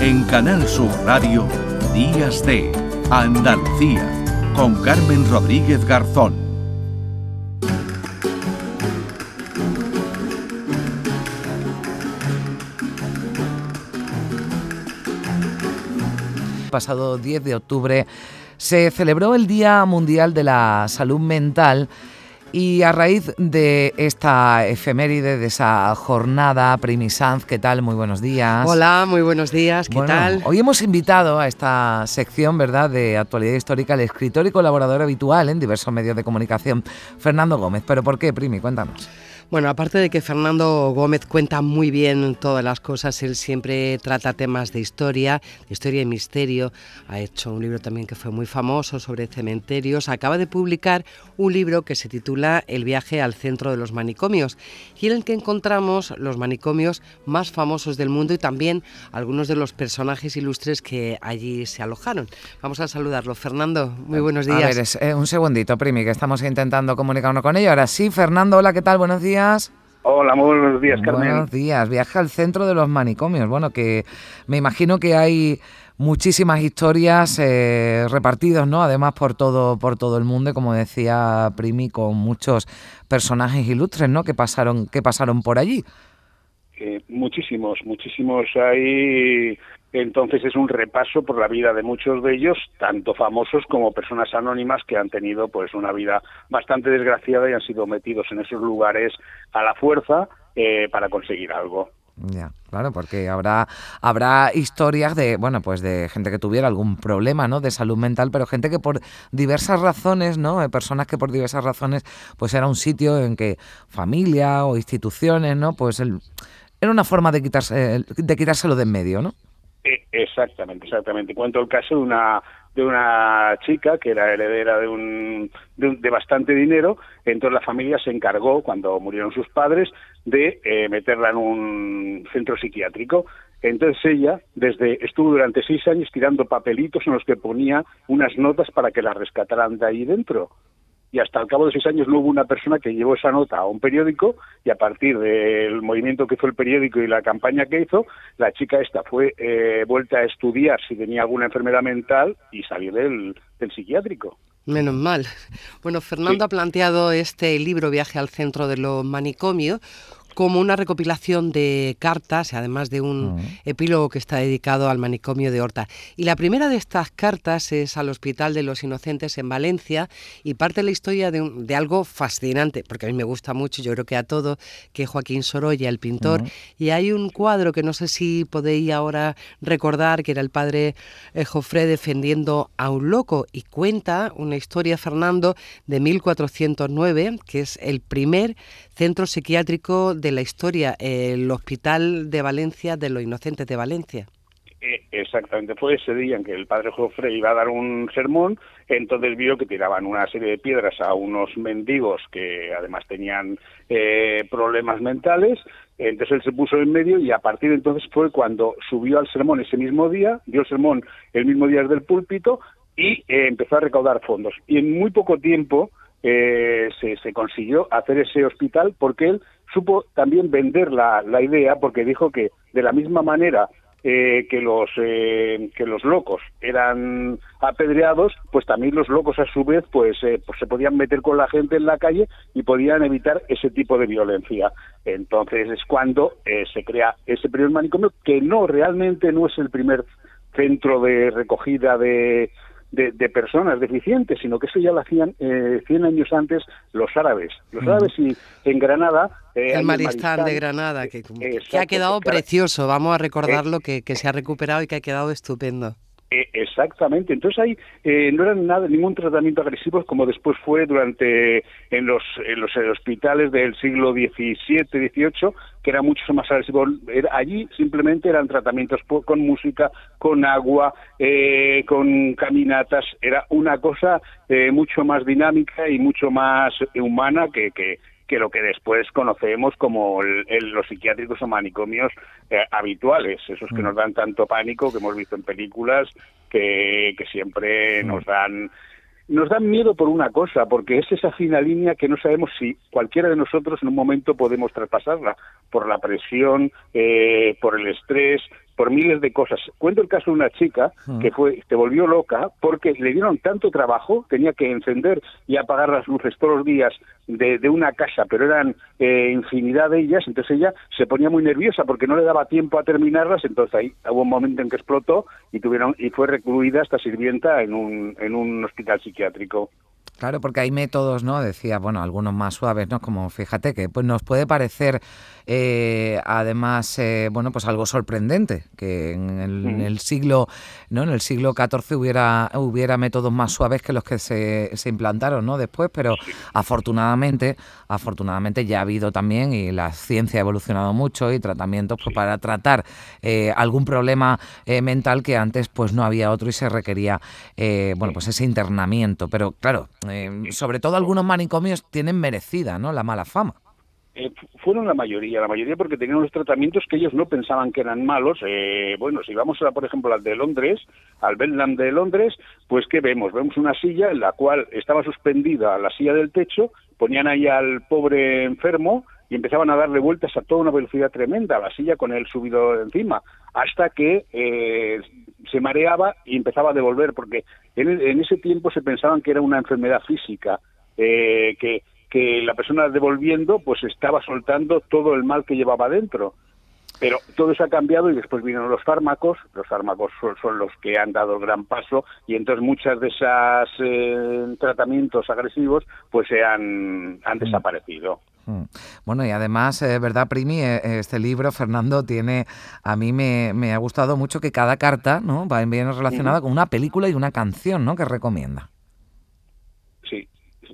En Canal Sur Radio, Días de Andalucía, con Carmen Rodríguez Garzón. Pasado 10 de octubre se celebró el Día Mundial de la Salud Mental y a raíz de esta efeméride, de esa jornada, Primi Sanz, ¿qué tal? Muy buenos días. Hola, muy buenos días, ¿qué tal? Hoy hemos invitado a esta sección, ¿verdad?, de actualidad histórica, el escritor y colaborador habitual en diversos medios de comunicación, Fernando Gómez. ¿Pero por qué, Primi? Cuéntanos. Bueno, aparte de que Fernando Gómez cuenta muy bien todas las cosas, él siempre trata temas de historia, de historia y misterio. Ha hecho un libro también que fue muy famoso sobre cementerios. Acaba de publicar un libro que se titula El viaje al centro de los manicomios y en el que encontramos los manicomios más famosos del mundo y también algunos de los personajes ilustres que allí se alojaron. Vamos a saludarlo. Fernando, muy buenos días. A ver, eh, un segundito, Primi, que estamos intentando comunicarnos con ello. Ahora sí, Fernando, hola, ¿qué tal? Buenos días. Hola, muy buenos días, Carmen. Buenos días. Viaje al centro de los manicomios. Bueno, que me imagino que hay muchísimas historias eh, repartidas, ¿no? Además por todo por todo el mundo, como decía Primi, con muchos personajes ilustres, ¿no? Que pasaron que pasaron por allí. Eh, muchísimos, muchísimos. Hay entonces es un repaso por la vida de muchos de ellos, tanto famosos como personas anónimas que han tenido pues una vida bastante desgraciada y han sido metidos en esos lugares a la fuerza eh, para conseguir algo. Ya, claro, porque habrá habrá historias de, bueno, pues de gente que tuviera algún problema, ¿no? De salud mental, pero gente que por diversas razones, ¿no? Personas que por diversas razones, pues era un sitio en que familia o instituciones, ¿no? Pues era una forma de quitarse de quitárselo de en medio, ¿no? Eh, exactamente, exactamente. Cuento el caso de una de una chica que era heredera de un, de, bastante dinero, entonces la familia se encargó, cuando murieron sus padres, de eh, meterla en un centro psiquiátrico. Entonces ella desde estuvo durante seis años tirando papelitos en los que ponía unas notas para que la rescataran de ahí dentro y hasta el cabo de seis años no hubo una persona que llevó esa nota a un periódico y a partir del movimiento que fue el periódico y la campaña que hizo, la chica esta fue eh, vuelta a estudiar si tenía alguna enfermedad mental y salió del, del psiquiátrico. Menos mal. Bueno, Fernando ha planteado este libro Viaje al centro de los manicomios como una recopilación de cartas, además de un epílogo que está dedicado al manicomio de Horta. Y la primera de estas cartas es al Hospital de los Inocentes en Valencia y parte la historia de, algo fascinante, porque a mí me gusta mucho, yo creo que a todo, que Joaquín Sorolla, el pintor, y hay un cuadro que no sé si podéis ahora recordar, que era el padre eh, Jofré defendiendo a un loco, y cuenta una historia, Fernando, de 1409, que es el primer centro psiquiátrico de la historia, el Hospital de Valencia de los Inocentes de Valencia. Eh, exactamente, fue ese día en que el padre Jofre iba a dar un sermón, entonces vio que tiraban una serie de piedras a unos mendigos que además tenían eh, problemas mentales, entonces él se puso en medio y a partir de entonces fue cuando subió al sermón ese mismo día, dio el sermón el mismo día desde el púlpito y eh, empezó a recaudar fondos. Y en muy poco tiempo eh, se, consiguió hacer ese hospital porque él supo también vender la, la idea porque dijo que de la misma manera eh, que los eh, que los locos eran apedreados pues también los locos a su vez pues, pues se podían meter con la gente en la calle y podían evitar ese tipo de violencia. Entonces es cuando se crea ese primer manicomio que no realmente no es el primer centro de recogida de de, personas deficientes, sino que eso ya lo hacían eh, 100 años antes los árabes. Los árabes y en Granada... Eh, el Maristán de Granada, que, ha quedado precioso, vamos a recordarlo, que, que se ha recuperado y que ha quedado estupendo. Eh, exactamente. Entonces ahí eh, no era nada, ningún tratamiento agresivo como después fue durante en los, en los hospitales del siglo XVII, XVIII, que era mucho más agresivo. allí simplemente eran tratamientos con música, con agua, eh, con caminatas. Era una cosa mucho más dinámica y mucho más humana que, que, que lo que después conocemos como los psiquiátricos o manicomios eh, habituales, esos que mm. nos dan tanto pánico que hemos visto en películas que, que siempre mm. nos dan nos dan miedo por una cosa, porque es esa fina línea que no sabemos si cualquiera de nosotros en un momento podemos traspasarla, por la presión, eh, por el estrés, por miles de cosas. Cuento el caso de una chica que fue, se volvió loca porque le dieron tanto trabajo, tenía que encender y apagar las luces todos los días de, de una casa, pero eran eh, infinidad de ellas, entonces ella se ponía muy nerviosa porque no le daba tiempo a terminarlas, entonces ahí hubo un momento en que explotó y tuvieron y fue recluida esta sirvienta en un, en un hospital psiquiátrico. Claro, porque hay métodos, ¿no? Decía, bueno, algunos más suaves, ¿no? Como fíjate que pues nos puede parecer eh, además, eh, bueno, pues algo sorprendente que en el, siglo, ¿no? En el siglo XIV hubiera hubiera métodos más suaves que los que se, se implantaron, ¿no? Después, pero afortunadamente, afortunadamente ya ha habido también y la ciencia ha evolucionado mucho y tratamientos pues, para tratar eh, algún problema mental que antes pues no había otro y se requería, bueno, pues ese internamiento. Pero claro eh, sobre todo algunos manicomios tienen merecida, ¿no? La mala fama. Eh, fueron la mayoría, la mayoría porque tenían unos tratamientos que ellos no pensaban que eran malos. Eh, bueno, si vamos a, por ejemplo, al de Londres, al Bedlam de Londres, pues ¿qué vemos? Vemos una silla en la cual estaba suspendida la silla del techo, ponían ahí al pobre enfermo y empezaban a darle vueltas a toda una velocidad tremenda, a la silla con él subido encima, hasta que se mareaba y empezaba a devolver, porque en, ese tiempo se pensaban que era una enfermedad física, eh, que, que la persona devolviendo pues estaba soltando todo el mal que llevaba dentro. Pero todo eso ha cambiado y después vinieron los fármacos. Los fármacos son, los que han dado el gran paso y entonces muchos de esos eh, tratamientos agresivos pues se han, han desaparecido. Mm. Bueno, y además, eh, ¿verdad, Primi? Eh, este libro, Fernando, tiene, a mí me, me, ha gustado mucho que cada carta, ¿no? Va bien relacionada con una película y una canción, ¿no? Que recomienda.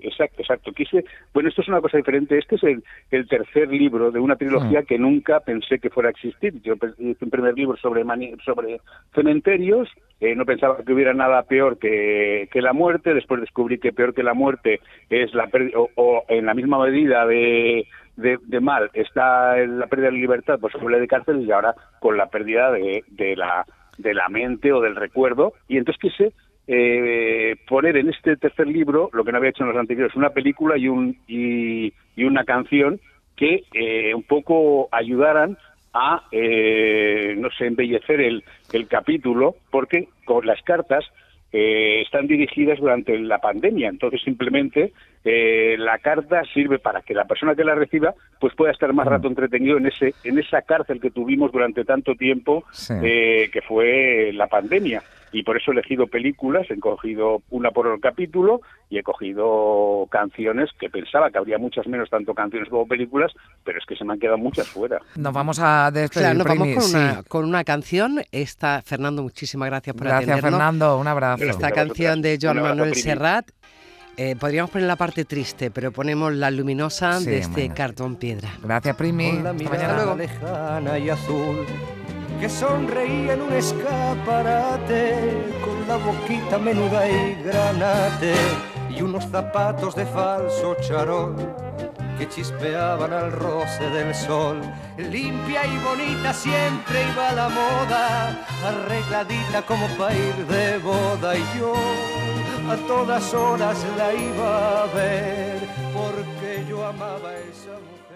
Exacto, exacto. Quise, bueno, esto es una cosa diferente. Este es el, tercer libro de una trilogía mm. que nunca pensé que fuera a existir. Yo hice un primer libro sobre, sobre cementerios, eh, no pensaba que hubiera nada peor que, que, la muerte, después descubrí que peor que la muerte es la o, o en la misma medida de, de, mal está la pérdida de libertad, pues se de cárcel y ahora con la pérdida de, de la de la mente o del recuerdo y entonces quise eh, poner en este tercer libro, lo que no había hecho en los anteriores, una película y, un, y, una canción que eh, un poco ayudaran a, eh, no sé, embellecer el, el capítulo, porque con las cartas eh, están dirigidas durante la pandemia. Entonces, simplemente eh, la carta sirve para que la persona que la reciba pues pueda estar más rato entretenido en ese en esa cárcel que tuvimos durante tanto tiempo, eh, que fue la pandemia y por eso he elegido películas, he cogido una por el capítulo y he cogido canciones que pensaba que habría muchas menos, tanto canciones como películas, pero es que se me han quedado muchas fuera. Nos vamos a despedir. nos vamos con, una, con una canción. Esta, Fernando, muchísimas gracias por gracias, Gracias, Fernando. Un abrazo. Esta canción de Joan Manuel Serrat. Eh, podríamos poner la parte triste, pero ponemos la luminosa de este cartón piedra. Gracias, Primi. Con la mirada lejana y azul que sonreía en un escaparate con la boquita menuda y granate y unos zapatos de falso charol que chispeaban al roce del sol. Limpia y bonita siempre iba la moda, arregladita como para ir de boda y yo a todas horas la iba a ver porque yo amaba esa mujer.